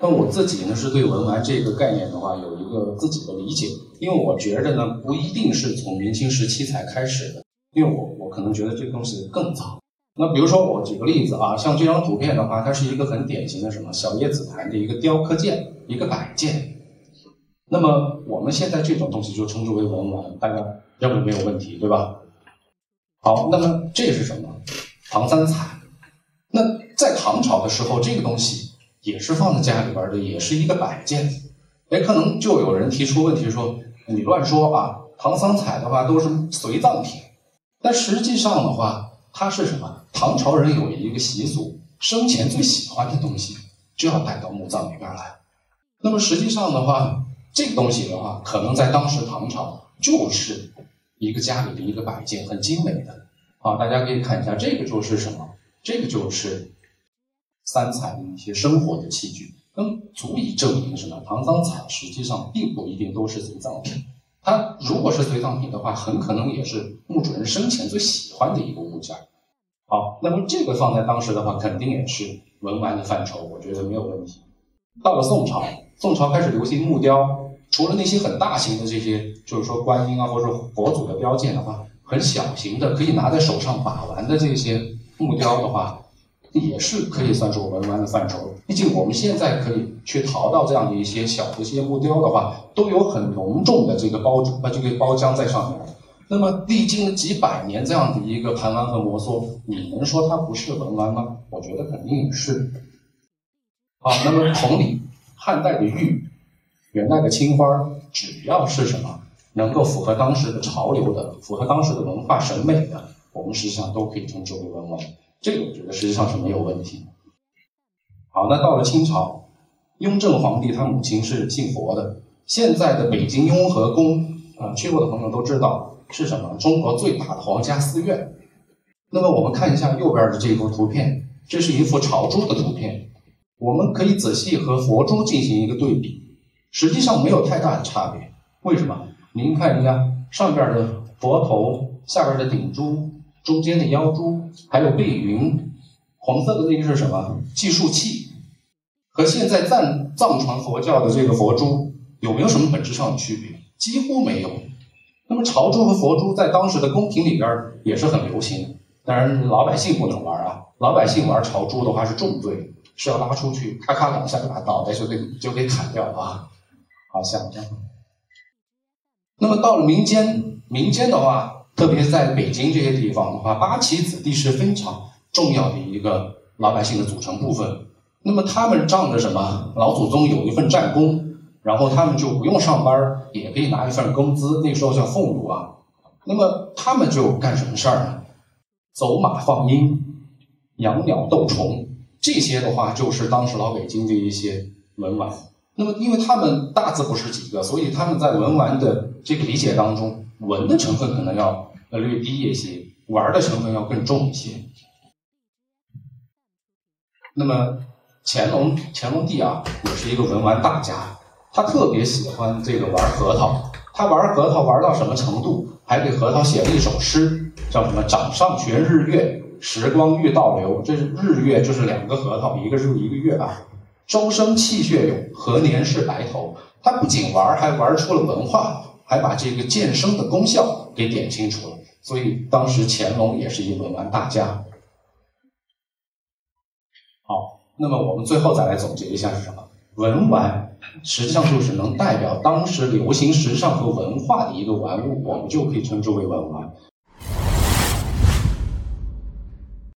但我自己呢是对文玩这个概念的话有一个自己的理解，因为我觉得呢不一定是从明清时期才开始的，因为我我可能觉得这个东西更早。那比如说我举个例子啊，像这张图片的话，它是一个很典型的什么小叶紫檀的一个雕刻件，一个摆件。那么我们现在这种东西就称之为文玩，大家认为没有问题，对吧？好，那么这是什么？唐三彩。那在唐朝的时候，这个东西也是放在家里边的，也是一个摆件。哎，可能就有人提出问题说：“你乱说啊！唐三彩的话都是随葬品。”但实际上的话，它是什么？唐朝人有一个习俗，生前最喜欢的东西就要带到墓葬里边来。那么实际上的话，这个东西的话，可能在当时唐朝就是一个家里的一个摆件，很精美的啊。大家可以看一下，这个就是什么？这个就是三彩的一些生活的器具，那么足以证明什么？唐三彩实际上并不一定都是随葬品。它如果是随葬品的话，很可能也是墓主人生前最喜欢的一个物件。好，那么这个放在当时的话，肯定也是文玩的范畴，我觉得没有问题。到了宋朝，宋朝开始流行木雕。除了那些很大型的这些，就是说观音啊，或者佛祖的雕件的话，很小型的可以拿在手上把玩的这些木雕的话，也是可以算作文玩的范畴。毕竟我们现在可以去淘到这样的一些小的一些木雕的话，都有很浓重的这个包呃这个包浆在上面。那么历经了几百年这样的一个盘玩和摩挲，你能说它不是文玩吗？我觉得肯定是。好，那么同理，汉代的玉。元代的青花，只要是什么能够符合当时的潮流的、符合当时的文化审美的，我们实际上都可以称之为文玩。这个我觉得实际上是没有问题。好，那到了清朝，雍正皇帝他母亲是信佛的。现在的北京雍和宫啊，去过的朋友都知道是什么？中国最大的皇家寺院。那么我们看一下右边的这幅图片，这是一幅朝珠的图片，我们可以仔细和佛珠进行一个对比。实际上没有太大的差别，为什么？您看一下上边的佛头，下边的顶珠，中间的腰珠，还有背云，黄色的那个是什么？计数器，和现在藏藏传佛教的这个佛珠有没有什么本质上的区别？几乎没有。那么朝珠和佛珠在当时的宫廷里边也是很流行的，当然老百姓不能玩啊，老百姓玩朝珠的话是重罪，是要拉出去，咔咔两下就把脑袋就给就给砍掉啊。好像这样。那么到了民间，民间的话，特别在北京这些地方的话，八旗子弟是非常重要的一个老百姓的组成部分。那么他们仗着什么？老祖宗有一份战功，然后他们就不用上班，也可以拿一份工资，那时候叫俸禄啊。那么他们就干什么事儿呢？走马放鹰，养鸟斗虫，这些的话就是当时老北京的一些文玩。那么，因为他们大字不识几个，所以他们在文玩的这个理解当中，文的成分可能要呃略低一些，玩的成分要更重一些。那么乾隆乾隆帝啊，也是一个文玩大家，他特别喜欢这个玩核桃。他玩核桃玩到什么程度？还给核桃写了一首诗，叫什么？掌上悬日月，时光欲倒流。这是日月，就是两个核桃，一个日一个月啊。周生气血勇，何年是白头？他不仅玩，还玩出了文化，还把这个健身的功效给点清楚了。所以当时乾隆也是一文玩大家。好，那么我们最后再来总结一下是什么？文玩实际上就是能代表当时流行时尚和文化的一个玩物，我们就可以称之为文玩。